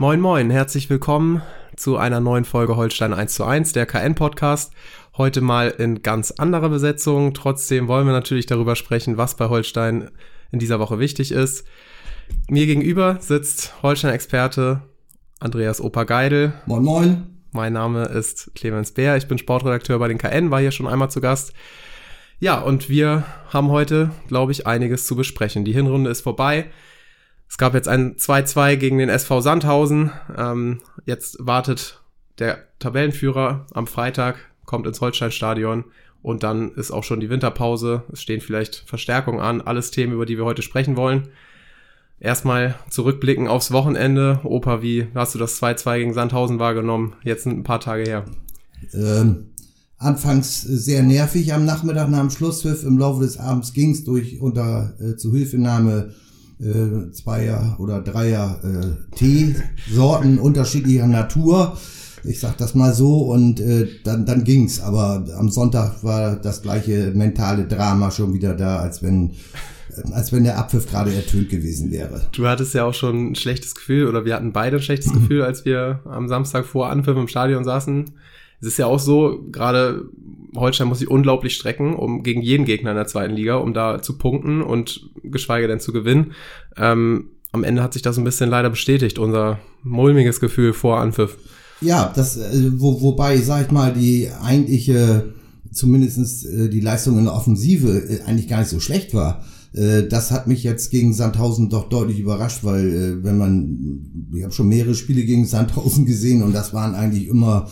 Moin moin, herzlich willkommen zu einer neuen Folge Holstein 1 zu 1, der KN-Podcast. Heute mal in ganz anderer Besetzung. Trotzdem wollen wir natürlich darüber sprechen, was bei Holstein in dieser Woche wichtig ist. Mir gegenüber sitzt Holstein-Experte Andreas Opa Geidel. Moin moin. Mein Name ist Clemens Bär, ich bin Sportredakteur bei den KN, war hier schon einmal zu Gast. Ja, und wir haben heute, glaube ich, einiges zu besprechen. Die Hinrunde ist vorbei. Es gab jetzt ein 2-2 gegen den SV Sandhausen. Ähm, jetzt wartet der Tabellenführer am Freitag, kommt ins Holsteinstadion und dann ist auch schon die Winterpause. Es stehen vielleicht Verstärkungen an, alles Themen, über die wir heute sprechen wollen. Erstmal zurückblicken aufs Wochenende. Opa, wie hast du das 2-2 gegen Sandhausen wahrgenommen? Jetzt ein paar Tage her. Ähm, anfangs sehr nervig am Nachmittag nach dem Schlusspfiff. Im Laufe des Abends ging es durch unter äh, Zuhilfenahme äh, Zweier- oder Dreier äh, unterschiedlicher Natur. Ich sag das mal so und äh, dann, dann ging's. Aber am Sonntag war das gleiche mentale Drama schon wieder da, als wenn äh, als wenn der Abpfiff gerade ertönt gewesen wäre. Du hattest ja auch schon ein schlechtes Gefühl oder wir hatten beide ein schlechtes Gefühl, als wir am Samstag vor Anpfiff im Stadion saßen. Es ist ja auch so, gerade Holstein muss sich unglaublich strecken, um gegen jeden Gegner in der zweiten Liga, um da zu punkten und geschweige denn zu gewinnen. Ähm, am Ende hat sich das ein bisschen leider bestätigt, unser mulmiges Gefühl vor Anpfiff. Ja, das, äh, wo, wobei, sag ich mal, die eigentliche, zumindestens äh, die Leistung in der Offensive äh, eigentlich gar nicht so schlecht war. Das hat mich jetzt gegen Sandhausen doch deutlich überrascht, weil wenn man, ich habe schon mehrere Spiele gegen Sandhausen gesehen und das waren eigentlich immer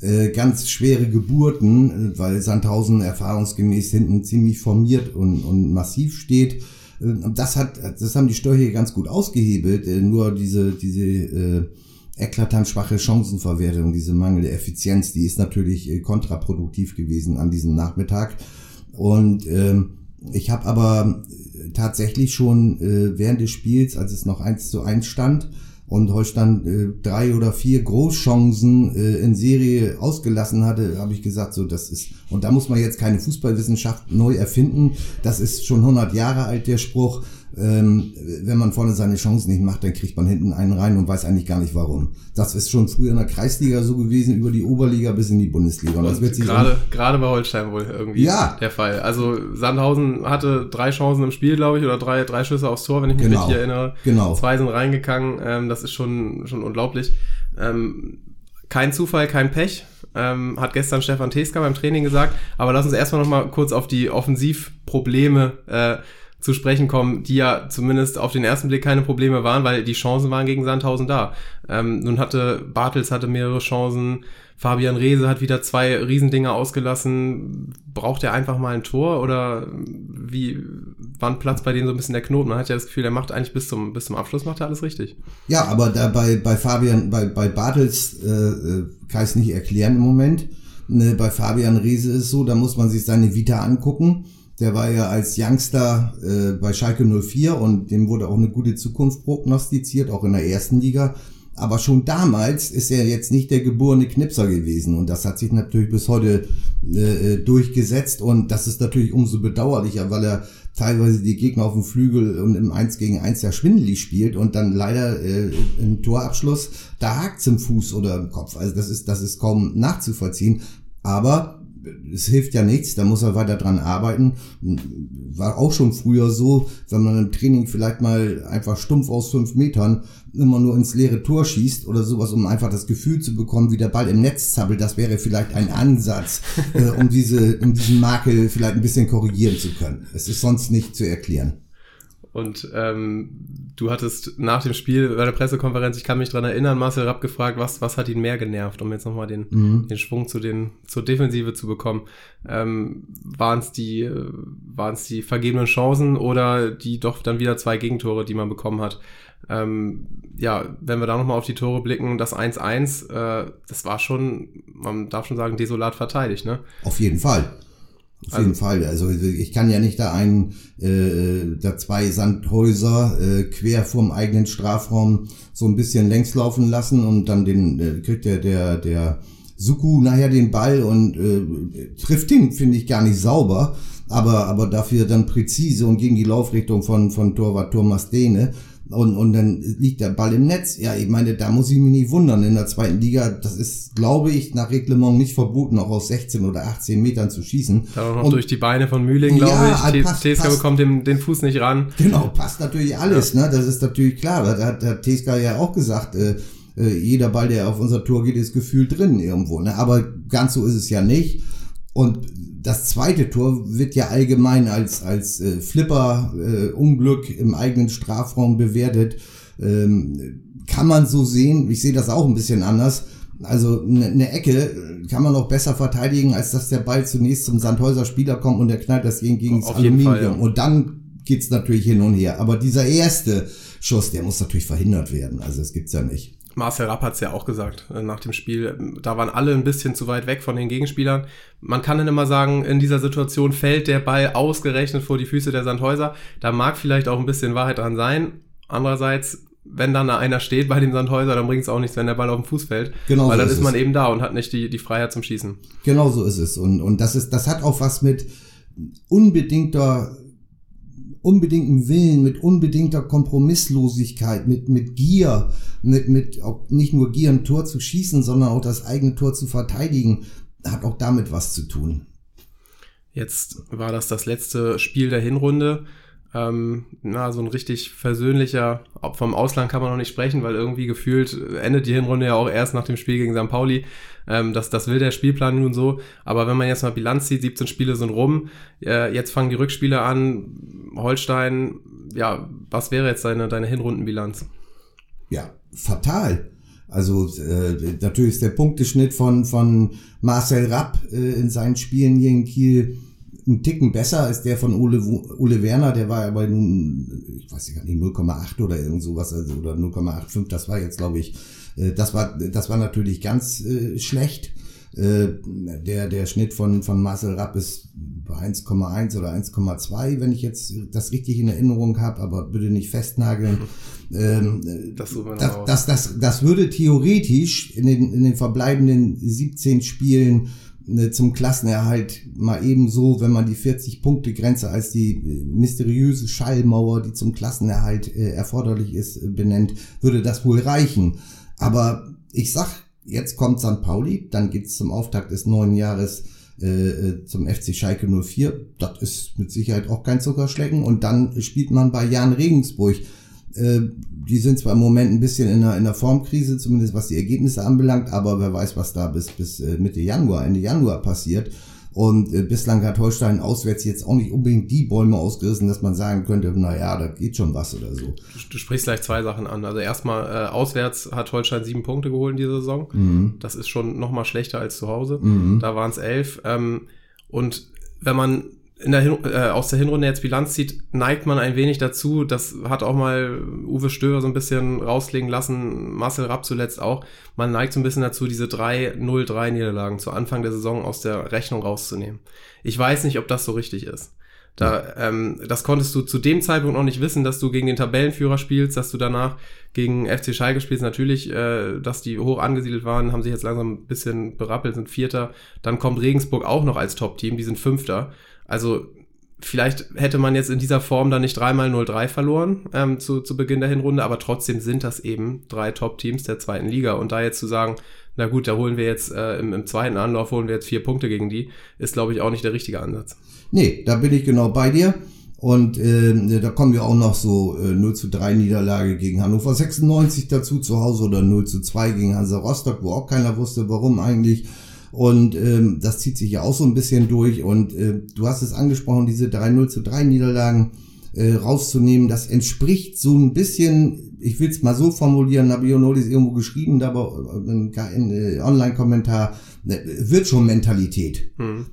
äh, ganz schwere Geburten, äh, weil Sandhausen erfahrungsgemäß hinten ziemlich formiert und, und massiv steht. Äh, das hat, das haben die Störche ganz gut ausgehebelt. Nur diese, diese äh, eklatant schwache Chancenverwertung, diese mangelnde Effizienz, die ist natürlich kontraproduktiv gewesen an diesem Nachmittag. Und ähm, ich habe aber tatsächlich schon äh, während des Spiels, als es noch eins zu eins stand, und Holstein äh, drei oder vier Großchancen äh, in Serie ausgelassen hatte, habe ich gesagt, so das ist und da muss man jetzt keine Fußballwissenschaft neu erfinden. Das ist schon 100 Jahre alt der Spruch. Ähm, wenn man vorne seine Chancen nicht macht, dann kriegt man hinten einen rein und weiß eigentlich gar nicht warum. Das ist schon früher in der Kreisliga so gewesen, über die Oberliga bis in die Bundesliga. Und das wird sich gerade, gerade bei Holstein wohl irgendwie ja. der Fall. Also Sandhausen hatte drei Chancen im Spiel, glaube ich, oder drei, drei Schüsse aufs Tor, wenn ich mich genau. richtig erinnere. Genau. Zwei sind reingegangen. Ähm, das ist schon, schon unglaublich. Ähm, kein Zufall, kein Pech, ähm, hat gestern Stefan Teska beim Training gesagt. Aber lass uns erstmal noch mal kurz auf die Offensivprobleme äh, zu sprechen kommen, die ja zumindest auf den ersten Blick keine Probleme waren, weil die Chancen waren gegen Sandhausen da. Ähm, nun hatte Bartels hatte mehrere Chancen, Fabian Reese hat wieder zwei Riesendinger ausgelassen. Braucht er einfach mal ein Tor oder wie wann Platz bei denen so ein bisschen der Knoten? Man hat ja das Gefühl, er macht eigentlich bis zum, bis zum Abschluss macht er alles richtig. Ja, aber da bei, bei Fabian, bei, bei Bartels äh, äh kann ich es nicht erklären im Moment. Ne, bei Fabian Reese ist es so, da muss man sich seine Vita angucken. Der war ja als Youngster äh, bei Schalke 04 und dem wurde auch eine gute Zukunft prognostiziert, auch in der ersten Liga. Aber schon damals ist er jetzt nicht der geborene Knipser gewesen und das hat sich natürlich bis heute äh, äh, durchgesetzt und das ist natürlich umso bedauerlicher, weil er teilweise die Gegner auf dem Flügel und im 1 gegen 1 ja schwindelig spielt und dann leider äh, im Torabschluss da hakt's im Fuß oder im Kopf. Also das ist das ist kaum nachzuvollziehen. Aber es hilft ja nichts, da muss er weiter dran arbeiten. War auch schon früher so, wenn man im Training vielleicht mal einfach stumpf aus fünf Metern immer nur ins leere Tor schießt oder sowas, um einfach das Gefühl zu bekommen, wie der Ball im Netz zappelt, das wäre vielleicht ein Ansatz, äh, um diese, um diesen Makel vielleicht ein bisschen korrigieren zu können. Es ist sonst nicht zu erklären. Und ähm, du hattest nach dem Spiel bei der Pressekonferenz, ich kann mich dran erinnern, Marcel Rapp gefragt, was, was hat ihn mehr genervt, um jetzt nochmal den, mhm. den Schwung zu den, zur Defensive zu bekommen. Ähm, waren es die, waren es die vergebenen Chancen oder die doch dann wieder zwei Gegentore, die man bekommen hat? Ähm, ja, wenn wir da nochmal auf die Tore blicken, das 1-1, äh, das war schon, man darf schon sagen, desolat verteidigt, ne? Auf jeden Fall. Auf also, jeden Fall. Also ich kann ja nicht da einen, äh, da zwei Sandhäuser äh, quer vorm eigenen Strafraum so ein bisschen längs laufen lassen und dann den äh, kriegt der der der Suku nachher den Ball und äh, trifft ihn, finde ich gar nicht sauber, aber aber dafür dann präzise und gegen die Laufrichtung von von Torwart Thomas Dehne und, und dann liegt der Ball im Netz. Ja, ich meine, da muss ich mich nicht wundern. In der zweiten Liga, das ist, glaube ich, nach Reglement nicht verboten, auch aus 16 oder 18 Metern zu schießen. Da noch und, durch die Beine von Mühling, glaube ja, ich. Passt, Teska passt, bekommt den, den Fuß nicht ran. Genau, passt natürlich alles, ja. ne? Das ist natürlich klar. Da hat, hat Teska ja auch gesagt, äh, äh, jeder Ball, der auf unser Tor geht, ist gefühlt drin irgendwo. Ne? Aber ganz so ist es ja nicht. Und das zweite Tor wird ja allgemein als, als äh, Flipper-Unglück äh, im eigenen Strafraum bewertet. Ähm, kann man so sehen, ich sehe das auch ein bisschen anders. Also eine ne Ecke kann man auch besser verteidigen, als dass der Ball zunächst zum Sandhäuser Spieler kommt und der knallt das gegen, gegen das Aluminium. Fall, ja. Und dann geht's natürlich hin und her. Aber dieser erste Schuss, der muss natürlich verhindert werden. Also das gibt's ja nicht. Marcel Rapp hat es ja auch gesagt äh, nach dem Spiel. Da waren alle ein bisschen zu weit weg von den Gegenspielern. Man kann dann immer sagen, in dieser Situation fällt der Ball ausgerechnet vor die Füße der Sandhäuser. Da mag vielleicht auch ein bisschen Wahrheit dran sein. Andererseits, wenn dann da einer steht bei dem Sandhäuser, dann bringt es auch nichts, wenn der Ball auf den Fuß fällt. Genau Weil so dann ist, ist man eben da und hat nicht die, die Freiheit zum Schießen. Genau so ist es. Und, und das ist, das hat auch was mit unbedingter unbedingten Willen, mit unbedingter Kompromisslosigkeit, mit, mit Gier, mit, mit auch nicht nur Gier ein Tor zu schießen, sondern auch das eigene Tor zu verteidigen, hat auch damit was zu tun. Jetzt war das das letzte Spiel der Hinrunde ähm, na, so ein richtig versöhnlicher, vom Ausland kann man noch nicht sprechen, weil irgendwie gefühlt endet die Hinrunde ja auch erst nach dem Spiel gegen St. Pauli. Ähm, das, das will der Spielplan nun so. Aber wenn man jetzt mal Bilanz sieht, 17 Spiele sind rum, äh, jetzt fangen die Rückspiele an. Holstein, ja, was wäre jetzt deine, deine Hinrundenbilanz? Ja, fatal. Also äh, natürlich ist der Punkteschnitt von, von Marcel Rapp äh, in seinen Spielen hier in Kiel ein Ticken besser als der von Ole, Ole Werner, der war ja bei nun, ich weiß gar nicht, 0,8 oder irgend sowas, also, oder 0,85, das war jetzt, glaube ich, das war, das war natürlich ganz äh, schlecht. Äh, der, der Schnitt von, von Marcel Rapp ist bei 1,1 oder 1,2, wenn ich jetzt das richtig in Erinnerung habe, aber bitte nicht festnageln. Ähm, das, das, das, das, das würde theoretisch in den, in den verbleibenden 17 Spielen Ne, zum Klassenerhalt mal ebenso, wenn man die 40-Punkte-Grenze als die äh, mysteriöse Schallmauer, die zum Klassenerhalt äh, erforderlich ist, äh, benennt, würde das wohl reichen. Aber ich sag, jetzt kommt St. Pauli, dann geht's zum Auftakt des neuen Jahres äh, äh zum FC Schalke 04. Das ist mit Sicherheit auch kein Zuckerschlecken. Und dann spielt man bei Jan Regensburg. Äh, die sind zwar im Moment ein bisschen in einer, in einer Formkrise, zumindest was die Ergebnisse anbelangt, aber wer weiß, was da bis, bis äh, Mitte Januar, Ende Januar passiert. Und äh, bislang hat Holstein auswärts jetzt auch nicht unbedingt die Bäume ausgerissen, dass man sagen könnte, na ja, da geht schon was oder so. Du, du sprichst gleich zwei Sachen an. Also erstmal, äh, auswärts hat Holstein sieben Punkte geholt in dieser Saison. Mhm. Das ist schon noch mal schlechter als zu Hause. Mhm. Da waren es elf. Ähm, und wenn man in der Hin äh, aus der Hinrunde jetzt Bilanz zieht, neigt man ein wenig dazu. Das hat auch mal Uwe Stöber so ein bisschen rauslegen lassen, Marcel Rapp zuletzt auch. Man neigt so ein bisschen dazu, diese drei 0-3 Niederlagen zu Anfang der Saison aus der Rechnung rauszunehmen. Ich weiß nicht, ob das so richtig ist. Da, ähm, das konntest du zu dem Zeitpunkt noch nicht wissen, dass du gegen den Tabellenführer spielst, dass du danach gegen FC Schalke spielst. Natürlich, äh, dass die hoch angesiedelt waren, haben sich jetzt langsam ein bisschen berappelt, sind Vierter. Dann kommt Regensburg auch noch als Top-Team, die sind Fünfter. Also vielleicht hätte man jetzt in dieser Form dann nicht dreimal 0-3 verloren ähm, zu, zu Beginn der Hinrunde, aber trotzdem sind das eben drei Top-Teams der zweiten Liga. Und da jetzt zu sagen, na gut, da holen wir jetzt äh, im, im zweiten Anlauf holen wir jetzt vier Punkte gegen die, ist, glaube ich, auch nicht der richtige Ansatz. Nee, da bin ich genau bei dir. Und äh, da kommen ja auch noch so äh, 0 zu 3 Niederlage gegen Hannover 96 dazu zu Hause oder 0 zu 2 gegen Hansa Rostock, wo auch keiner wusste, warum eigentlich. Und ähm, das zieht sich ja auch so ein bisschen durch. Und äh, du hast es angesprochen, diese 3-0 zu 3 Niederlagen äh, rauszunehmen, das entspricht so ein bisschen, ich will es mal so formulieren, Nabionoli ist irgendwo geschrieben, da aber im äh, Online-Kommentar, äh, wird schon Mentalität. Mhm.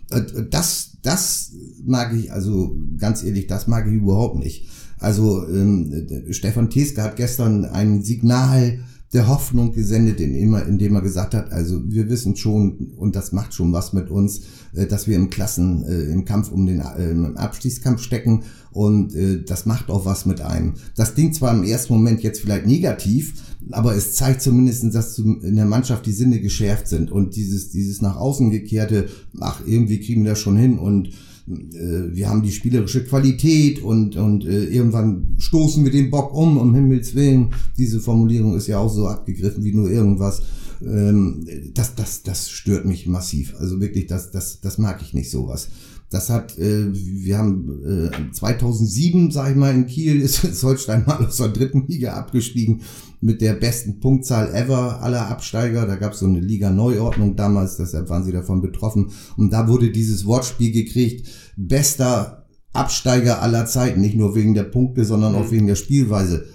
Das, das mag ich, also ganz ehrlich, das mag ich überhaupt nicht. Also ähm, Stefan Teske hat gestern ein Signal der Hoffnung gesendet, indem er, gesagt hat, also wir wissen schon, und das macht schon was mit uns, äh, dass wir im Klassen, äh, im Kampf um den äh, im Abstiegskampf stecken und das macht auch was mit einem. Das Ding zwar im ersten Moment jetzt vielleicht negativ, aber es zeigt zumindest, dass in der Mannschaft die Sinne geschärft sind und dieses, dieses nach außen gekehrte, ach, irgendwie kriegen wir das schon hin und wir haben die spielerische Qualität und, und äh, irgendwann stoßen wir den Bock um, um Himmels Willen. Diese Formulierung ist ja auch so abgegriffen wie nur irgendwas. Ähm, das, das, das stört mich massiv. Also wirklich, das, das, das mag ich nicht sowas. Das hat, äh, wir haben äh, 2007, sag ich mal, in Kiel ist, Holstein mal aus der dritten Liga abgestiegen mit der besten Punktzahl ever aller Absteiger. Da gab es so eine Liga-Neuordnung damals, deshalb waren sie davon betroffen. Und da wurde dieses Wortspiel gekriegt, bester Absteiger aller Zeiten, nicht nur wegen der Punkte, sondern auch mhm. wegen der Spielweise.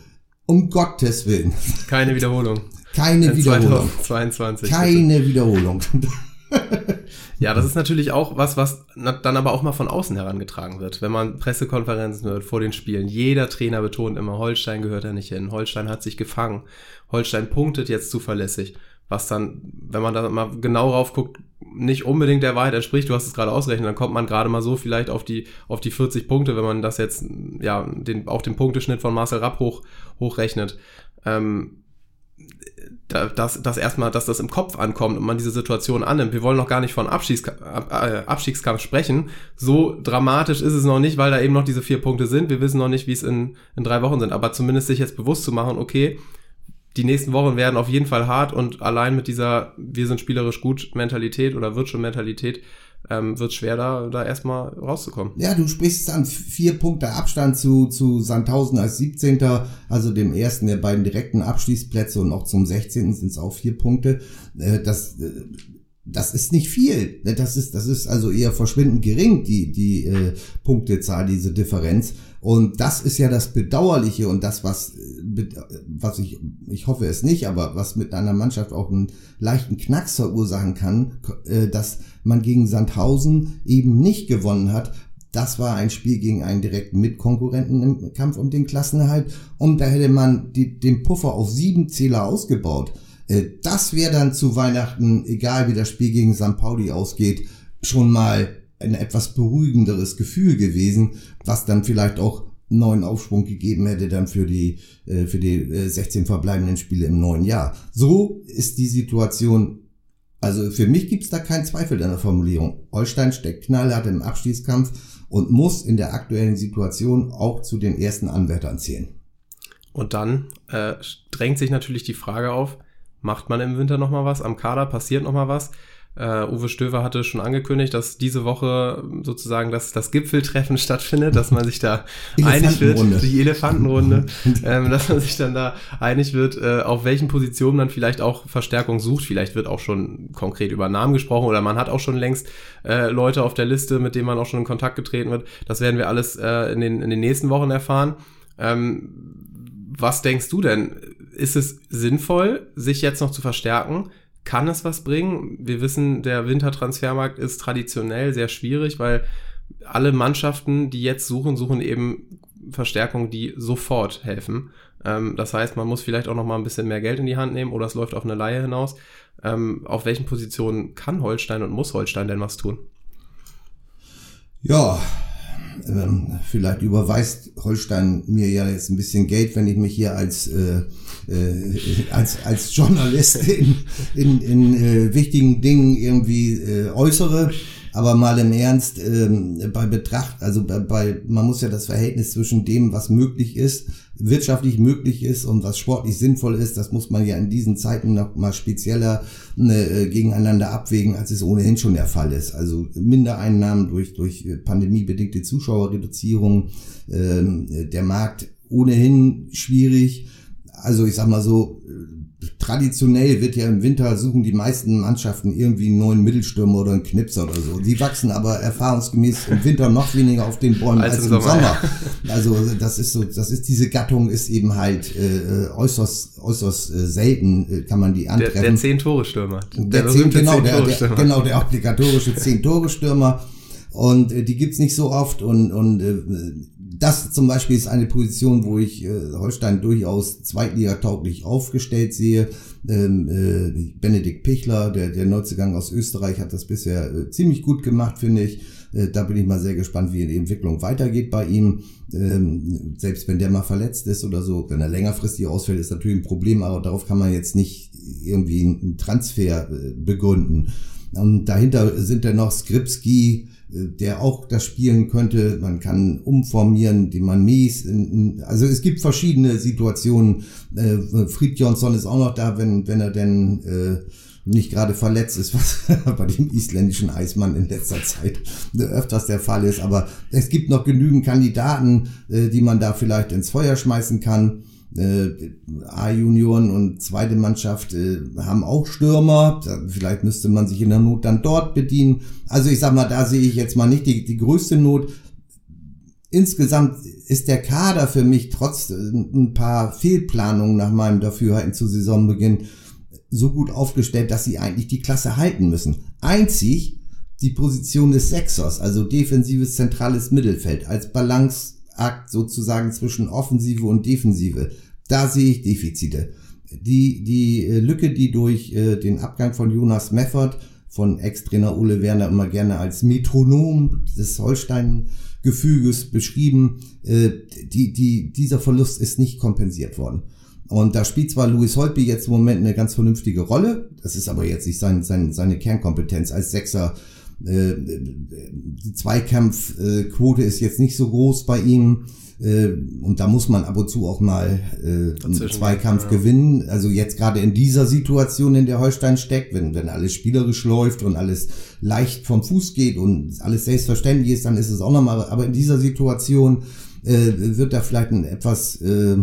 Um Gottes Willen. Keine Wiederholung. Keine Wiederholung. 2022. Keine bitte. Wiederholung. Ja, das ist natürlich auch was, was dann aber auch mal von außen herangetragen wird. Wenn man Pressekonferenzen hört vor den Spielen, jeder Trainer betont immer, Holstein gehört da nicht hin, Holstein hat sich gefangen, Holstein punktet jetzt zuverlässig, was dann, wenn man da mal genau rauf guckt, nicht unbedingt der Wahrheit entspricht, du hast es gerade ausgerechnet, dann kommt man gerade mal so vielleicht auf die, auf die 40 Punkte, wenn man das jetzt, ja, den, auch den Punkteschnitt von Marcel Rapp hoch, hochrechnet. Ähm, dass, dass erstmal, dass das im Kopf ankommt und man diese Situation annimmt. Wir wollen noch gar nicht von Abstiegs, äh, Abstiegskampf sprechen. So dramatisch ist es noch nicht, weil da eben noch diese vier Punkte sind. Wir wissen noch nicht, wie es in, in drei Wochen sind. Aber zumindest sich jetzt bewusst zu machen, okay, die nächsten Wochen werden auf jeden Fall hart und allein mit dieser Wir sind spielerisch gut Mentalität oder Virtual Mentalität ähm, wird schwer, da, da erstmal rauszukommen. Ja, du sprichst dann vier Punkte Abstand zu, zu Sandhausen als 17. Also dem ersten der beiden direkten Abschließplätze und auch zum 16. sind es auch vier Punkte. Äh, das, äh, das ist nicht viel. Das ist, das ist also eher verschwindend gering, die, die äh, Punktezahl, diese Differenz. Und das ist ja das Bedauerliche und das, was, was ich, ich hoffe es nicht, aber was mit einer Mannschaft auch einen leichten Knacks verursachen kann, äh, dass man gegen Sandhausen eben nicht gewonnen hat. Das war ein Spiel gegen einen direkten Mitkonkurrenten im Kampf um den Klassenerhalt und da hätte man die, den Puffer auf sieben Zähler ausgebaut. Äh, das wäre dann zu Weihnachten, egal wie das Spiel gegen St. Pauli ausgeht, schon mal ein etwas beruhigenderes Gefühl gewesen, was dann vielleicht auch neuen Aufschwung gegeben hätte dann für die äh, für die 16 äh, verbleibenden Spiele im neuen Jahr. So ist die Situation. Also für mich gibt's da keinen Zweifel an der Formulierung. Holstein steckt knallhart im Abstiegskampf und muss in der aktuellen Situation auch zu den ersten Anwärtern zählen. Und dann äh, drängt sich natürlich die Frage auf, macht man im Winter nochmal was? Am Kader passiert nochmal was? Uh, Uwe Stöver hatte schon angekündigt, dass diese Woche sozusagen das, das Gipfeltreffen stattfindet, dass man sich da einig wird, die Elefantenrunde, ähm, dass man sich dann da einig wird, äh, auf welchen Positionen man vielleicht auch Verstärkung sucht. Vielleicht wird auch schon konkret über Namen gesprochen oder man hat auch schon längst äh, Leute auf der Liste, mit denen man auch schon in Kontakt getreten wird. Das werden wir alles äh, in, den, in den nächsten Wochen erfahren. Ähm, was denkst du denn? Ist es sinnvoll, sich jetzt noch zu verstärken? kann es was bringen. Wir wissen, der Wintertransfermarkt ist traditionell sehr schwierig, weil alle Mannschaften, die jetzt suchen, suchen eben Verstärkungen, die sofort helfen. Ähm, das heißt, man muss vielleicht auch noch mal ein bisschen mehr Geld in die Hand nehmen oder es läuft auf eine Laie hinaus. Ähm, auf welchen Positionen kann Holstein und muss Holstein denn was tun? Ja, ähm, vielleicht überweist Holstein mir ja jetzt ein bisschen Geld, wenn ich mich hier als, äh, äh, als, als Journalist in, in, in äh, wichtigen Dingen irgendwie äh, äußere. Aber mal im Ernst, ähm, bei Betracht, also bei, bei, man muss ja das Verhältnis zwischen dem, was möglich ist, wirtschaftlich möglich ist und was sportlich sinnvoll ist, das muss man ja in diesen Zeiten noch mal spezieller äh, gegeneinander abwägen, als es ohnehin schon der Fall ist. Also Mindereinnahmen durch, durch pandemiebedingte Zuschauerreduzierung, äh, der Markt ohnehin schwierig. Also ich sag mal so, traditionell wird ja im Winter suchen die meisten Mannschaften irgendwie einen neuen Mittelstürmer oder einen Knipser oder so. Die wachsen aber erfahrungsgemäß im Winter noch weniger auf den Bäumen als, als im Sommer. Sommer. Also das ist so, das ist diese Gattung ist eben halt äh, äußerst äußerst äh, selten äh, kann man die antreffen. Der, der zehn Tore Stürmer. Der, der zehn, genau, der, der, genau der obligatorische zehn Tore Stürmer. Und äh, die gibt's nicht so oft und, und äh, das zum Beispiel ist eine Position, wo ich äh, Holstein durchaus zweitligatauglich aufgestellt sehe. Ähm, äh, Benedikt Pichler, der, der Neuzugang aus Österreich, hat das bisher äh, ziemlich gut gemacht, finde ich. Äh, da bin ich mal sehr gespannt, wie die Entwicklung weitergeht bei ihm. Ähm, selbst wenn der mal verletzt ist oder so, wenn er längerfristig ausfällt, ist natürlich ein Problem, aber darauf kann man jetzt nicht irgendwie einen Transfer äh, begründen. Und dahinter sind dann noch Skripski, der auch das spielen könnte. Man kann umformieren, die man mies. Also es gibt verschiedene Situationen. Fried Johnson ist auch noch da, wenn, wenn er denn nicht gerade verletzt ist, was bei dem isländischen Eismann in letzter Zeit öfters der Fall ist. Aber es gibt noch genügend Kandidaten, äh, die man da vielleicht ins Feuer schmeißen kann. Äh, A-Junioren und zweite Mannschaft äh, haben auch Stürmer. Vielleicht müsste man sich in der Not dann dort bedienen. Also ich sag mal, da sehe ich jetzt mal nicht die, die größte Not. Insgesamt ist der Kader für mich trotz ein paar Fehlplanungen nach meinem Dafürhalten zu Saisonbeginn so gut aufgestellt, dass sie eigentlich die Klasse halten müssen. Einzig die Position des Sechsers, also defensives zentrales Mittelfeld, als Balanceakt sozusagen zwischen Offensive und Defensive. Da sehe ich Defizite. Die, die äh, Lücke, die durch äh, den Abgang von Jonas Meffert, von Ex-Trainer Ole Werner immer gerne als Metronom des Holstein-Gefüges beschrieben, äh, die, die, dieser Verlust ist nicht kompensiert worden. Und da spielt zwar Louis Holtby jetzt im Moment eine ganz vernünftige Rolle, das ist aber jetzt nicht sein, sein, seine Kernkompetenz als Sechser. Äh, die Zweikampfquote ist jetzt nicht so groß bei ihm. Äh, und da muss man ab und zu auch mal äh, einen Zweikampf ja. gewinnen. Also jetzt gerade in dieser Situation, in der Holstein steckt, wenn, wenn alles spielerisch läuft und alles leicht vom Fuß geht und alles selbstverständlich ist, dann ist es auch nochmal. Aber in dieser Situation äh, wird da vielleicht ein etwas äh,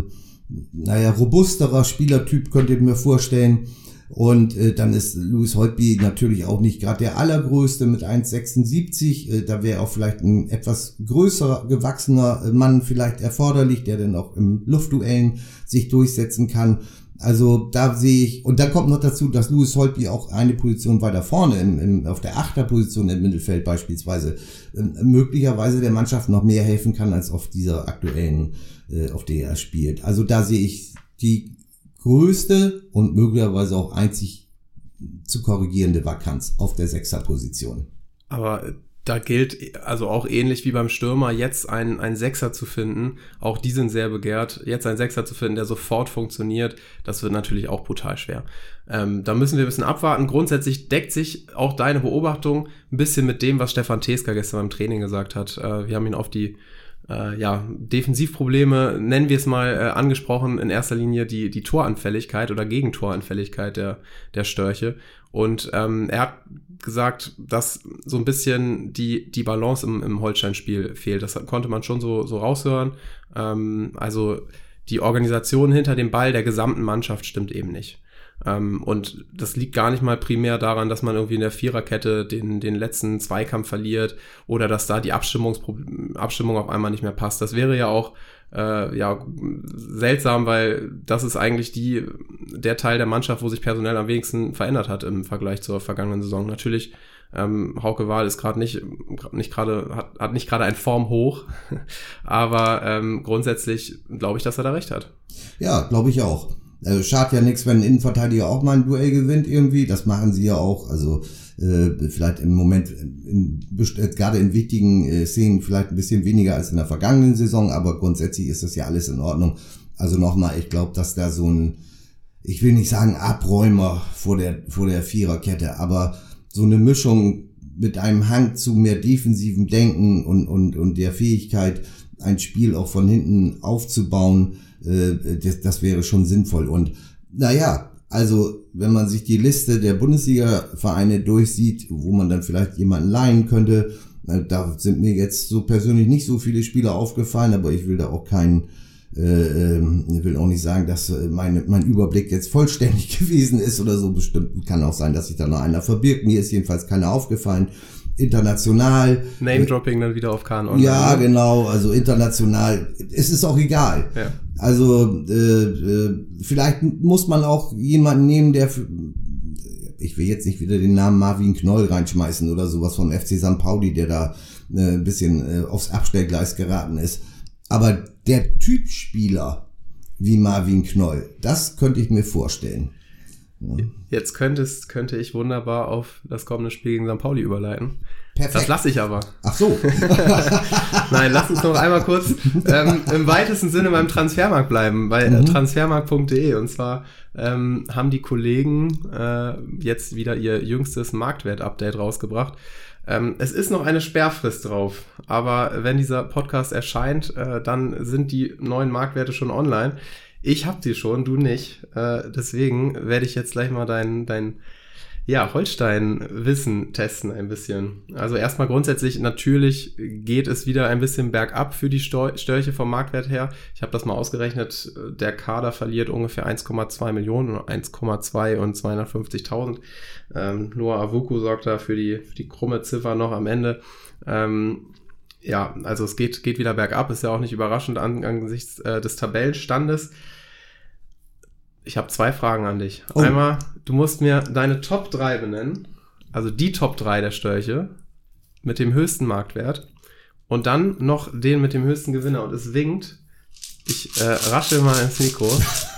naja, robusterer Spielertyp, könnt ihr mir vorstellen. Und äh, dann ist Louis Holtby natürlich auch nicht gerade der allergrößte mit 1,76. Äh, da wäre auch vielleicht ein etwas größer gewachsener Mann vielleicht erforderlich, der dann auch im Luftduellen sich durchsetzen kann. Also da sehe ich, und dann kommt noch dazu, dass Louis Holtby auch eine Position weiter vorne, im, im, auf der Achterposition im Mittelfeld beispielsweise, äh, möglicherweise der Mannschaft noch mehr helfen kann als auf dieser aktuellen äh, auf der er spielt. Also da sehe ich die größte und möglicherweise auch einzig zu korrigierende Vakanz auf der Sechserposition. Aber da gilt also auch ähnlich wie beim Stürmer, jetzt einen, einen Sechser zu finden. Auch die sind sehr begehrt. Jetzt einen Sechser zu finden, der sofort funktioniert, das wird natürlich auch brutal schwer. Ähm, da müssen wir ein bisschen abwarten. Grundsätzlich deckt sich auch deine Beobachtung ein bisschen mit dem, was Stefan Teska gestern beim Training gesagt hat. Äh, wir haben ihn auf die äh, ja, Defensivprobleme, nennen wir es mal, äh, angesprochen, in erster Linie die, die Toranfälligkeit oder Gegentoranfälligkeit der, der Störche. Und ähm, er hat gesagt, dass so ein bisschen die, die Balance im, im Holstein-Spiel fehlt. Das konnte man schon so, so raushören. Ähm, also die Organisation hinter dem Ball der gesamten Mannschaft stimmt eben nicht. Ähm, und das liegt gar nicht mal primär daran, dass man irgendwie in der Viererkette den, den letzten Zweikampf verliert oder dass da die Abstimmung auf einmal nicht mehr passt. Das wäre ja auch äh, ja, seltsam, weil das ist eigentlich die, der Teil der Mannschaft, wo sich personell am wenigsten verändert hat im Vergleich zur vergangenen Saison. Natürlich, ähm, Hauke Wahl ist gerade nicht, nicht gerade, hat, hat nicht gerade ein Form hoch, aber ähm, grundsätzlich glaube ich, dass er da recht hat. Ja, glaube ich auch. Also schadet ja nichts, wenn ein Innenverteidiger auch mal ein Duell gewinnt irgendwie. Das machen sie ja auch. Also äh, vielleicht im Moment, in, äh, gerade in wichtigen äh, Szenen, vielleicht ein bisschen weniger als in der vergangenen Saison, aber grundsätzlich ist das ja alles in Ordnung. Also nochmal, ich glaube, dass da so ein, ich will nicht sagen Abräumer vor der, vor der Viererkette, aber so eine Mischung mit einem Hang zu mehr defensiven Denken und, und, und der Fähigkeit, ein Spiel auch von hinten aufzubauen, äh, das, das wäre schon sinnvoll. Und naja, also wenn man sich die Liste der Bundesliga-Vereine durchsieht, wo man dann vielleicht jemanden leihen könnte, da sind mir jetzt so persönlich nicht so viele Spieler aufgefallen, aber ich will da auch keinen, äh, ähm, ich will auch nicht sagen, dass äh, meine, mein Überblick jetzt vollständig gewesen ist oder so. Bestimmt kann auch sein, dass sich da noch einer verbirgt. Mir ist jedenfalls keiner aufgefallen international. Name-Dropping dann wieder auf Kahn Online. Ja, genau, also international. Es ist auch egal. Ja. Also äh, äh, vielleicht muss man auch jemanden nehmen, der für, ich will jetzt nicht wieder den Namen Marvin Knoll reinschmeißen oder sowas vom FC St. Pauli, der da äh, ein bisschen äh, aufs Abstellgleis geraten ist. Aber der Typ Spieler wie Marvin Knoll, das könnte ich mir vorstellen. Jetzt könntest, könnte ich wunderbar auf das kommende Spiel gegen St. Pauli überleiten. Perfekt. Das lasse ich aber. Ach so. Nein, lass uns noch einmal kurz ähm, im weitesten Sinne beim Transfermarkt bleiben, bei äh, transfermarkt.de. Und zwar ähm, haben die Kollegen äh, jetzt wieder ihr jüngstes Marktwert-Update rausgebracht. Ähm, es ist noch eine Sperrfrist drauf, aber wenn dieser Podcast erscheint, äh, dann sind die neuen Marktwerte schon online. Ich habe die schon, du nicht. Äh, deswegen werde ich jetzt gleich mal dein, dein ja, Holstein-Wissen testen ein bisschen. Also erstmal grundsätzlich, natürlich geht es wieder ein bisschen bergab für die Störche vom Marktwert her. Ich habe das mal ausgerechnet, der Kader verliert ungefähr 1,2 Millionen, 1,2 und 250.000. Ähm, Noah Avuku sorgt da für die, für die krumme Ziffer noch am Ende. Ähm, ja, also es geht, geht wieder bergab, ist ja auch nicht überraschend an, angesichts äh, des Tabellenstandes. Ich habe zwei Fragen an dich. Oh. Einmal, du musst mir deine Top 3 benennen, also die Top 3 der Störche mit dem höchsten Marktwert und dann noch den mit dem höchsten Gewinner. Und es winkt, ich äh, rasche mal ins Mikro,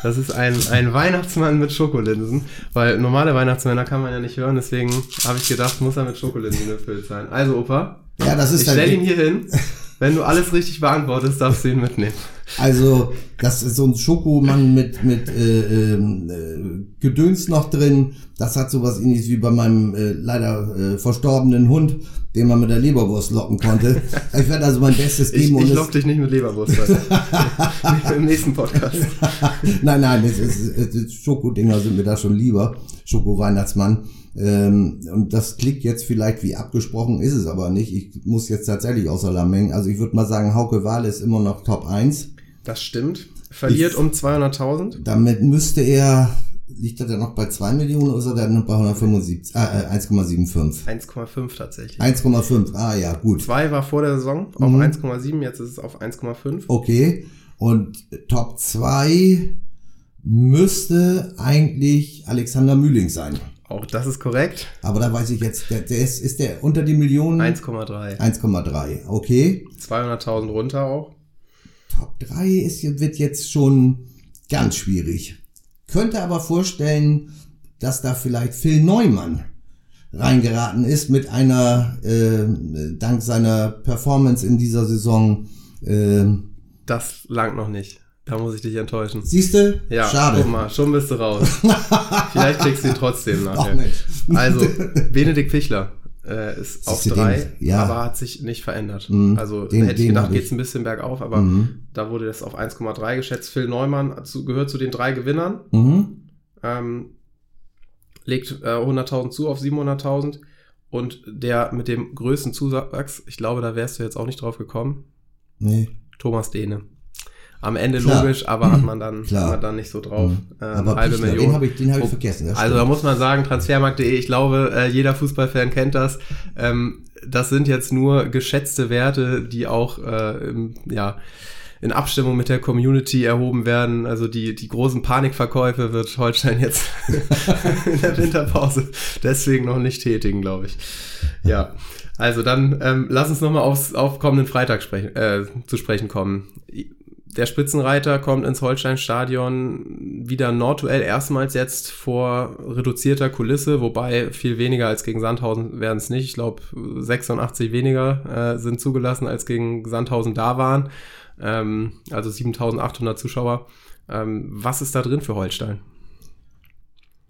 das ist ein, ein Weihnachtsmann mit Schokolinsen, weil normale Weihnachtsmänner kann man ja nicht hören, deswegen habe ich gedacht, muss er mit Schokolinsen gefüllt sein. Also Opa, Ja, das ist ich dann- stelle ihn hier hin. Wenn du alles richtig beantwortest, darfst du ihn mitnehmen. Also, das ist so ein Schokomann mit, mit äh, ähm, äh, Gedöns noch drin. Das hat sowas ähnliches wie bei meinem äh, leider äh, verstorbenen Hund, den man mit der Leberwurst locken konnte. Ich werde also mein Bestes Ich, geben. ich und lock dich nicht mit Leberwurst. Im nächsten Podcast. nein, nein, es ist, es ist Schokodinger sind mir da schon lieber. Schoko-Weihnachtsmann. Ähm, und das klingt jetzt vielleicht wie abgesprochen, ist es aber nicht. Ich muss jetzt tatsächlich außer Lameng. Also ich würde mal sagen, Hauke Wahl ist immer noch Top 1. Das stimmt. Verliert Ich- um 200.000. Damit müsste er, liegt er dann noch bei 2 Millionen oder ist er dann noch bei 175, äh, äh, 1,75? 1,5 tatsächlich. 1,5, ah ja, gut. 2 war vor der Saison auf Mhm. 1,7, jetzt ist es auf 1,5. Okay. Und Top 2 müsste eigentlich Alexander Mühling sein. Auch das ist korrekt. Aber da weiß ich jetzt, der, der ist, ist der unter die Millionen? 1,3. 1,3. Okay. 200.000 runter auch. Top 3 ist, wird jetzt schon ganz schwierig. Könnte aber vorstellen, dass da vielleicht Phil Neumann reingeraten ist mit einer, äh, dank seiner Performance in dieser Saison. Äh, Das langt noch nicht. Da muss ich dich enttäuschen. siehste? Ja, Schade. guck mal, schon bist du raus. Vielleicht kriegst du ihn trotzdem Ach nachher. Also, Benedikt Fichler äh, ist auf du, den- drei, ja. aber hat sich nicht verändert. Mhm, Also den- hätte ich gedacht, ich. geht's ein bisschen bergauf, aber Mhm. da wurde das auf 1,3 geschätzt. Phil Neumann zu, gehört zu den drei Gewinnern, Mhm. ähm, legt äh, 100.000 zu auf 700.000 und der mit dem größten Zuwachs, ich glaube, da wärst du jetzt auch nicht drauf gekommen, Nee. Thomas Dehne. Am Ende Klar. logisch, aber hat man dann, Klar. hat man dann nicht so drauf. Mhm. Ähm, halbe Pichler, Million. den habe ich, den hab ich vergessen. Also da muss man sagen, transfermarkt.de, ich glaube, äh, jeder Fußballfan kennt das. Ähm, das sind jetzt nur geschätzte Werte, die auch äh, im, ja, in Abstimmung mit der Community erhoben werden. Also die, die großen Panikverkäufe wird Holstein jetzt in der Winterpause deswegen noch nicht tätigen, glaube ich. Ja, also dann ähm, lass uns nochmal aufs auf kommenden Freitag sprechen, äh, zu sprechen kommen. Der Spitzenreiter kommt ins Holstein-Stadion wieder Nordduell erstmals jetzt vor reduzierter Kulisse, wobei viel weniger als gegen Sandhausen werden es nicht. Ich glaube, 86 weniger äh, sind zugelassen, als gegen Sandhausen da waren. Ähm, also 7800 Zuschauer. Ähm, was ist da drin für Holstein?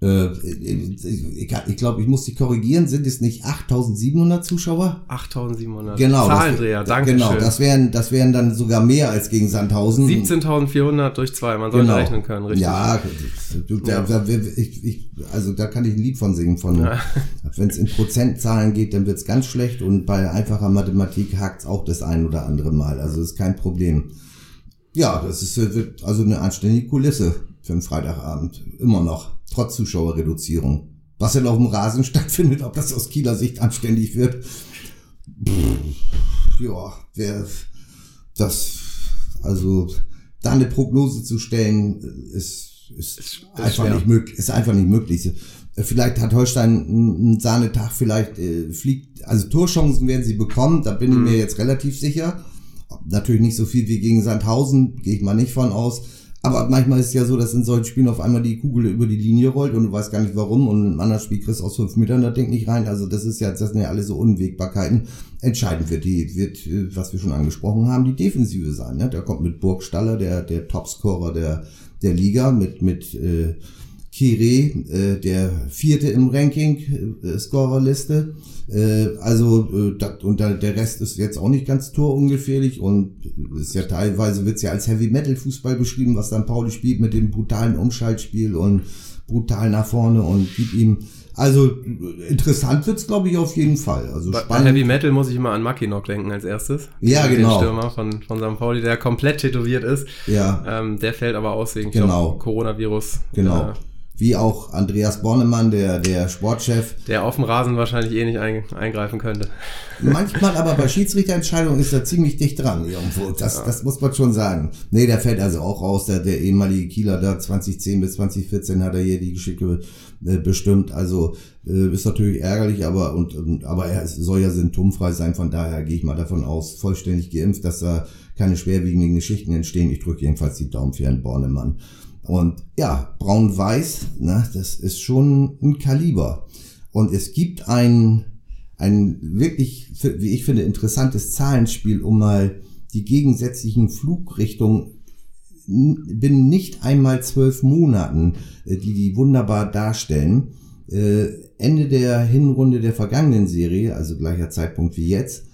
Äh, ich ich glaube, ich muss dich korrigieren. Sind es nicht 8700 Zuschauer? 8700. Genau. Zahlendreher, danke Genau, schön. das wären, das wären dann sogar mehr als gegen Sandhausen. 17.400 durch zwei, man sollte Genau. rechnen können, richtig? Ja, du, da, da, ich, ich, also da kann ich ein Lied von singen. Von, Ja. Wenn es in Prozentzahlen geht, dann wird's ganz schlecht und bei einfacher Mathematik hakt's auch das ein oder andere Mal. Also ist kein Problem. Ja, das ist wird also eine anständige Kulisse für einen Freitagabend. Immer noch, trotz Zuschauerreduzierung. Was denn auf dem Rasen stattfindet, ob das aus Kieler Sicht anständig wird. Pff, ja, wer das, also da eine Prognose zu stellen, ist, ist, ist einfach schwer. nicht möglich, ist einfach nicht möglich. Vielleicht hat Holstein einen Sahnetag, vielleicht äh, fliegt, also Torchancen werden sie bekommen, da bin ich mir jetzt relativ sicher. Natürlich nicht so viel wie gegen Sandhausen, gehe ich mal nicht von aus. Aber manchmal ist es ja so, dass in solchen Spielen auf einmal die Kugel über die Linie rollt und du weißt gar nicht warum und im anderen Spiel kriegst du aus fünf Metern das Ding nicht rein. Also das ist ja, das sind ja alle so Unwägbarkeiten. Entscheidend wird die, wird, äh, was wir schon angesprochen haben, die Defensive sein. Ne? Da kommt mit Burgstaller, der, der Topscorer der, der Liga, mit, mit äh, Kire, äh, der vierte im Ranking, äh, Scorerliste. Äh, also äh, dat, und da, der Rest ist jetzt auch nicht ganz torungefährlich und ist ja teilweise wird's ja als Heavy Metal Fußball beschrieben, was dann Pauli spielt mit dem brutalen Umschaltspiel und brutal nach vorne und gibt ihm also interessant wird's glaube ich auf jeden Fall. Also bei, bei Heavy Metal muss ich immer an Mackinock denken als erstes. Ja, den genau. Stürmer von, von St. Pauli, der komplett tätowiert ist. Ja. Ähm, der fällt aber aus wegen Genau. glaub, Coronavirus. Genau. Äh, Wie auch Andreas Bornemann, der, der Sportchef. der auf dem Rasen wahrscheinlich eh nicht ein, eingreifen könnte. Manchmal aber bei Schiedsrichterentscheidungen ist er ziemlich dicht dran irgendwo. Das, das muss man schon sagen. Nee, der fällt also auch raus. Der, der ehemalige Kieler da 2010 bis 2014 hat er hier die Geschicke äh, bestimmt. Also äh, ist natürlich ärgerlich, aber und, und aber er soll ja symptomfrei sein. Von daher gehe ich mal davon aus, vollständig geimpft, dass da keine schwerwiegenden Geschichten entstehen. Ich drücke jedenfalls die Daumen für Herrn Bornemann. Und ja, braun-weiß, ne, das ist schon ein Kaliber. Und es gibt ein, ein wirklich, wie ich finde, interessantes Zahlenspiel, um mal die gegensätzlichen Flugrichtungen binnen nicht einmal zwölf Monaten, äh, die die wunderbar darstellen. Äh, Ende der Hinrunde der vergangenen Serie, also gleicher Zeitpunkt wie jetzt,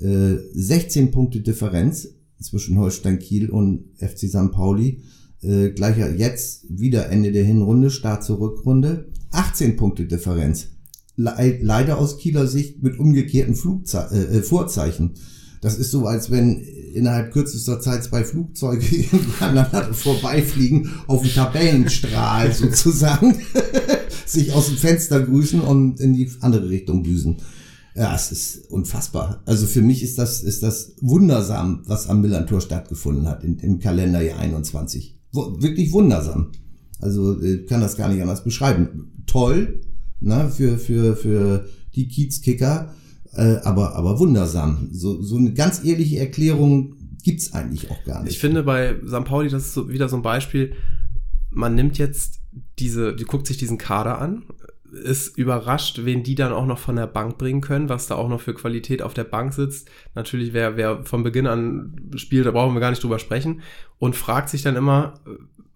äh, 16 Punkte Differenz zwischen Holstein Kiel und FC St. Pauli. Äh, gleicher jetzt wieder Ende der Hinrunde, Start zur Rückrunde, 18 Punkte Differenz. Le leider aus Kieler Sicht mit umgekehrten Flugze äh, äh, Vorzeichen. Das ist so, als wenn innerhalb kürzester Zeit zwei Flugzeuge aneinander vorbeifliegen, auf dem Tabellenstrahl sozusagen, sich aus dem Fenster grüßen und in die andere Richtung düsen. Ja, es ist unfassbar. Also für mich ist das, ist das wundersam, was am Millantor stattgefunden hat in, im Kalenderjahr 21. Wirklich wundersam. Also ich kann das gar nicht anders beschreiben. Toll, ne, für, für, für die Kiezkicker, äh, aber, aber wundersam. So, so eine ganz ehrliche Erklärung gibt's eigentlich auch gar nicht. Ich finde bei St. Pauli, das ist so wieder so ein Beispiel, man nimmt jetzt diese, die guckt sich diesen Kader an, ist überrascht, wen die dann auch noch von der Bank bringen können, was da auch noch für Qualität auf der Bank sitzt. Natürlich, wer, wer von Beginn an spielt, da brauchen wir gar nicht drüber sprechen. Und fragt sich dann immer,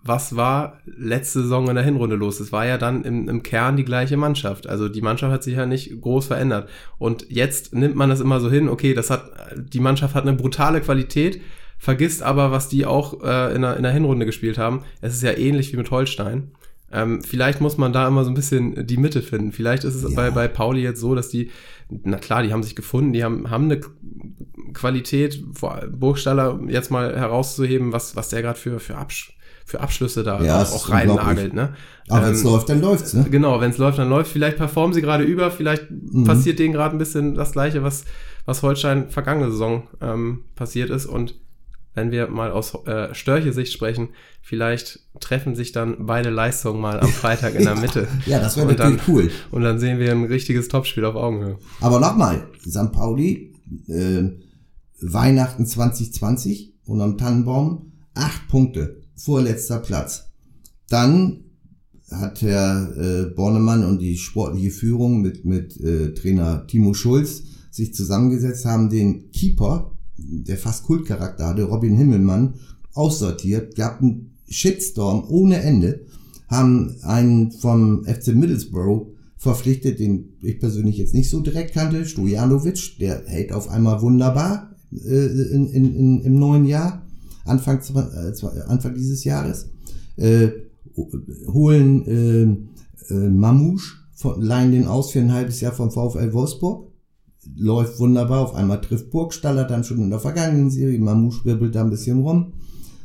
was war letzte Saison in der Hinrunde los? Es war ja dann im, im Kern die gleiche Mannschaft. Also die Mannschaft hat sich ja nicht groß verändert. Und jetzt nimmt man das immer so hin, okay, das hat, die Mannschaft hat eine brutale Qualität, vergisst aber, was die auch äh, in, der, in der Hinrunde gespielt haben. Es ist ja ähnlich wie mit Holstein. Ähm, vielleicht muss man da immer so ein bisschen die Mitte finden. Vielleicht ist es Ja. bei, bei Pauli jetzt so, dass die, na klar, die haben sich gefunden, die haben, haben eine Qualität, vor- Burgstaller jetzt mal herauszuheben, was, was der gerade für, für, Absch für Abschlüsse da Ja, auch, auch rein unglaublich. nagelt. Ne? aber wenn es Ähm, läuft, dann läuft's, ne? Genau, wenn es läuft, dann läuft. Vielleicht performen sie gerade über, vielleicht Mhm. passiert denen gerade ein bisschen das Gleiche, was, was Holstein vergangene Saison ähm, passiert ist. Und wenn wir mal aus äh, Störche-Sicht sprechen, vielleicht treffen sich dann beide Leistungen mal am Freitag in der Mitte. Ja, das wäre Und dann- natürlich cool. Und dann sehen wir ein richtiges Topspiel auf Augenhöhe. Aber nochmal, St. Pauli, äh, Weihnachten 2020 und am Tannenbaum, acht Punkte, vorletzter Platz. Dann hat Herr äh, Bornemann und die sportliche Führung mit, mit äh, Trainer Timo Schulz sich zusammengesetzt, haben den Keeper, der fast Kultcharakter hatte, Robin Himmelmann, aussortiert, gab einen Shitstorm ohne Ende, haben einen vom FC Middlesbrough verpflichtet, den ich persönlich jetzt nicht so direkt kannte, Stojanovic, der hält auf einmal wunderbar äh, in, in, in, im neuen Jahr, Anfang, äh, Anfang dieses Jahres. Äh, holen äh, äh, Mamouche, leihen den aus für ein halbes Jahr vom VfL Wolfsburg. Läuft wunderbar, auf einmal trifft Burgstaller dann schon in der vergangenen Serie, Mamouche wirbelt da ein bisschen rum.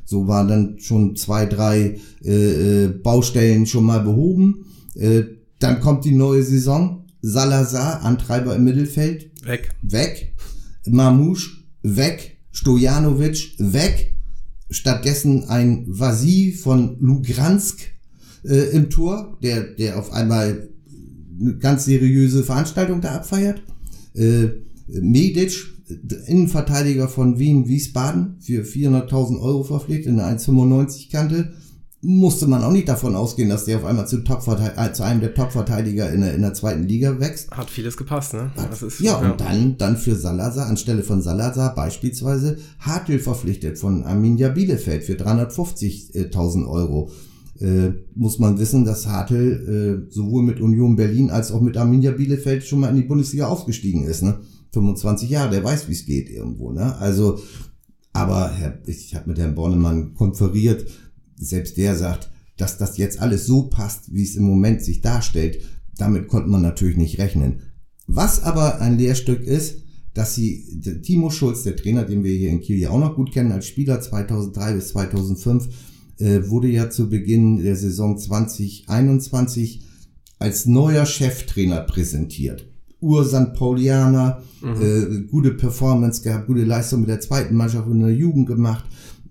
So waren dann schon zwei, drei äh, äh, Baustellen schon mal behoben. Äh, dann kommt die neue Saison. Salazar, Antreiber im Mittelfeld, Weg. weg. Mamouche, weg. Stojanovic, weg. Stattdessen ein Vasi von Lugransk äh, im Tor, der, der auf einmal eine ganz seriöse Veranstaltung da abfeiert. Äh, Medic, Innenverteidiger von Wien Wiesbaden, für 400.000 Euro verpflichtet, eine 1,95 Kante musste man auch nicht davon ausgehen, dass der auf einmal zu, Top äh, zu einem der Top-Verteidiger in der, in der zweiten Liga wächst. Hat vieles gepasst, ne? Hat, ist, ja, ja, und dann, dann für Salazar, anstelle von Salazar beispielsweise Hartl verpflichtet von Arminia Bielefeld für 350.000 Euro. Äh, muss man wissen, dass Hartl äh, sowohl mit Union Berlin als auch mit Arminia Bielefeld schon mal in die Bundesliga aufgestiegen ist, ne? 25 Jahre, der weiß, wie es geht irgendwo, ne? Also, aber Herr, ich habe mit Herrn Bornemann konferiert, selbst der sagt, dass das jetzt alles so passt, wie es im Moment sich darstellt, damit konnte man natürlich nicht rechnen. Was aber ein Lehrstück ist, dass sie, Timo Schulz, der Trainer, den wir hier in Kiel ja auch noch gut kennen, als Spieler 2003 bis 2005, äh, wurde ja zu Beginn der Saison 2021 als neuer Cheftrainer präsentiert. Ur-St. Paulianer, mhm. äh, gute Performance gehabt, gute Leistung mit der zweiten Mannschaft in der Jugend gemacht.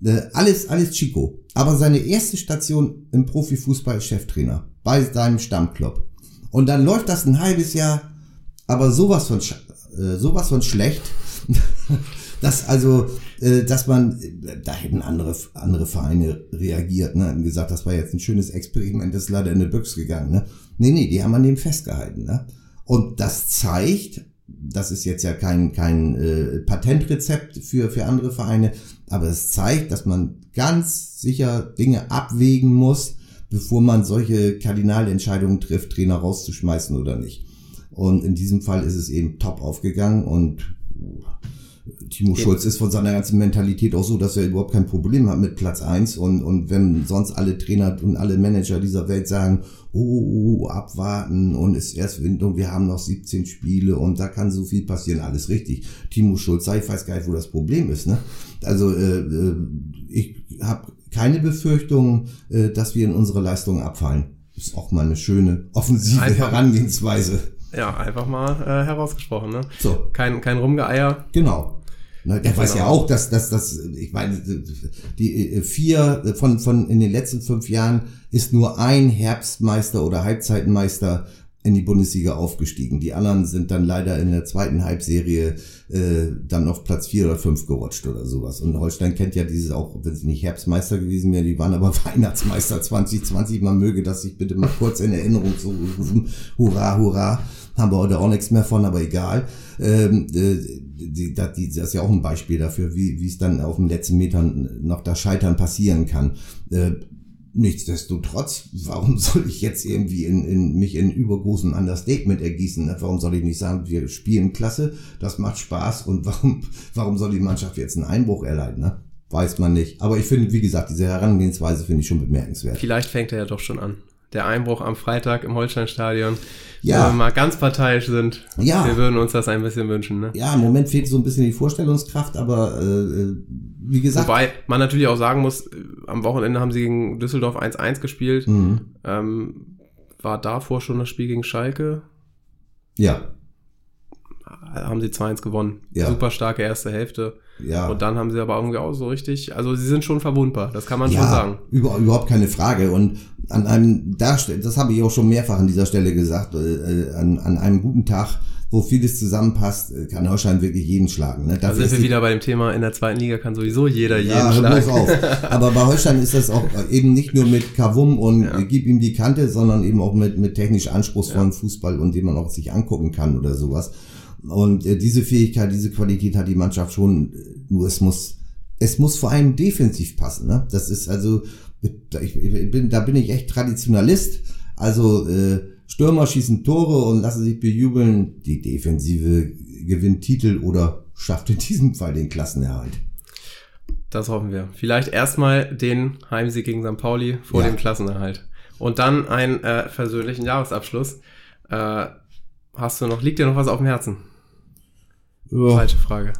Äh, alles, alles Chico. Aber seine erste Station im Profifußball ist Cheftrainer bei seinem Stammclub. Und dann läuft das ein halbes Jahr, aber sowas von, äh, sowas von schlecht, dass also, äh, dass man, da hätten andere, andere Vereine reagiert, ne, und gesagt, das war jetzt ein schönes Experiment, das ist leider in eine Büchse gegangen, ne. Nee, nee, die haben an dem festgehalten, ne. Und das zeigt, das ist jetzt ja kein, kein äh, Patentrezept für, für andere Vereine, aber es zeigt, dass man ganz sicher Dinge abwägen muss, bevor man solche Kardinalentscheidungen trifft, Trainer rauszuschmeißen oder nicht. Und in diesem Fall ist es eben top aufgegangen und Timo Schulz ist von seiner ganzen Mentalität auch so, dass er überhaupt kein Problem hat mit Platz eins und, und wenn sonst alle Trainer und alle Manager dieser Welt sagen, oh, oh, oh abwarten und ist erst Wind und wir haben noch 17 Spiele und da kann so viel passieren, alles richtig. Timo Schulz, ich weiß gar nicht, wo das Problem ist. Ne? Also äh, äh ich habe keine Befürchtung, äh, dass wir in unsere Leistungen abfallen. Ist auch mal eine schöne offensive Einfach. Herangehensweise. Ja, einfach mal äh, herausgesprochen, ne? So. Kein, kein Rumgeeier. Genau. Na, der genau. weiß ja auch, dass, dass, dass, ich meine, die äh, vier von, von in den letzten fünf Jahren ist nur ein Herbstmeister oder Halbzeitenmeister in die Bundesliga aufgestiegen. Die anderen sind dann leider in der zweiten Halbserie äh, dann auf Platz vier oder fünf gerutscht oder sowas. Und Holstein kennt ja dieses auch, wenn sie nicht Herbstmeister gewesen wären, die waren aber Weihnachtsmeister 2020. Man möge das sich bitte mal kurz in Erinnerung zu rufen. Hurra, hurra haben wir heute auch nichts mehr von, aber egal. Ähm, äh, die, das, die, das ist ja auch ein Beispiel dafür, wie, wie es dann auf den letzten Metern noch das Scheitern passieren kann. Äh, nichtsdestotrotz, warum soll ich jetzt irgendwie in, in, mich in übergroßen Understatement ergießen? Warum soll ich nicht sagen, wir spielen klasse, das macht Spaß und warum, warum soll die Mannschaft jetzt einen Einbruch erleiden? Ne? Weiß man nicht. Aber ich finde, wie gesagt, diese Herangehensweise finde ich schon bemerkenswert. Vielleicht fängt er ja doch schon an der Einbruch am Freitag im Holsteinstadion. Ja. Wenn wir mal ganz parteiisch sind. Ja. Wir würden uns das ein bisschen wünschen. Ne? Ja, im Moment fehlt so ein bisschen die Vorstellungskraft, aber äh, wie gesagt. Wobei man natürlich auch sagen muss, am Wochenende haben sie gegen Düsseldorf 1-1 gespielt. Mhm. Ähm, war davor schon das Spiel gegen Schalke? Ja. Haben sie 2-1 gewonnen. Ja. Super starke erste Hälfte. Ja. Und dann haben sie aber irgendwie auch so richtig, also sie sind schon verwundbar, das kann man ja, schon sagen. Über, überhaupt keine Frage. Und an einem, das habe ich auch schon mehrfach an dieser Stelle gesagt, äh, an, an einem guten Tag, wo vieles zusammenpasst, äh, kann Holstein wirklich jeden schlagen. Ne? Da sind wir wieder bei dem Thema, in der zweiten Liga kann sowieso jeder ja, jeden schlagen. Auf. Aber bei Holstein ist das auch eben nicht nur mit Kavum und ja. gib ihm die Kante, sondern eben auch mit, mit technisch anspruchsvollen ja. Fußball und den man auch sich angucken kann oder sowas. Und äh, diese Fähigkeit, diese Qualität hat die Mannschaft schon, nur es muss, es muss vor allem defensiv passen. Ne? Das ist also, ich, ich bin, da bin ich echt Traditionalist. Also äh, Stürmer schießen Tore und lassen sich bejubeln. Die Defensive gewinnt Titel oder schafft in diesem Fall den Klassenerhalt. Das hoffen wir. Vielleicht erstmal den Heimsieg gegen St. Pauli vor ja. dem Klassenerhalt. Und dann einen äh, versöhnlichen Jahresabschluss. Äh, hast du noch, liegt dir noch was auf dem Herzen? Ja. Falsche Frage.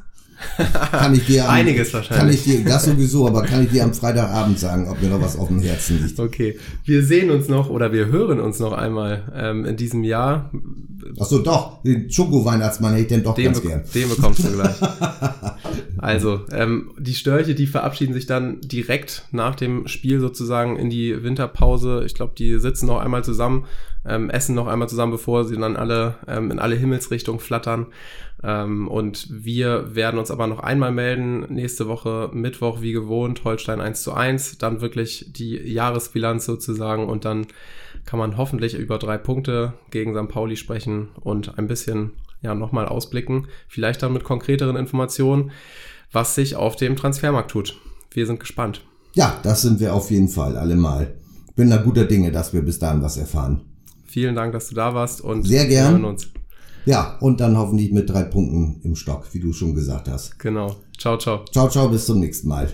Kann ich dir am, Einiges wahrscheinlich. Kann ich dir, das sowieso, aber kann ich dir am Freitagabend sagen, ob mir noch was auf dem Herzen liegt. Okay. Wir sehen uns noch oder wir hören uns noch einmal ähm, in diesem Jahr. Ach so, doch. Den Schoko-Weihnachtsmann hätte ich denn doch den ganz gern. Den bekommst du gleich. also, ähm, die Störche, die verabschieden sich dann direkt nach dem Spiel sozusagen in die Winterpause. Ich glaube, die sitzen noch einmal zusammen ähm, essen noch einmal zusammen, bevor sie dann alle ähm, in alle Himmelsrichtungen flattern. Ähm, und wir werden uns aber noch einmal melden, nächste Woche Mittwoch wie gewohnt, Holstein 1 zu 1, dann wirklich die Jahresbilanz sozusagen und dann kann man hoffentlich über drei Punkte gegen St. Pauli sprechen und ein bisschen ja nochmal ausblicken, vielleicht dann mit konkreteren Informationen, was sich auf dem Transfermarkt tut. Wir sind gespannt. Ja, das sind wir auf jeden Fall allemal. Bin da guter Dinge, dass wir bis dahin was erfahren. Vielen Dank, dass du da warst und Sehr gern. wir hören uns. Ja, und dann hoffentlich mit drei Punkten im Stock, wie du schon gesagt hast. Genau. Ciao, ciao. Ciao, ciao, bis zum nächsten Mal.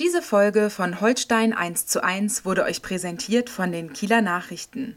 Diese Folge von Holstein 1 zu 1 wurde euch präsentiert von den Kieler Nachrichten.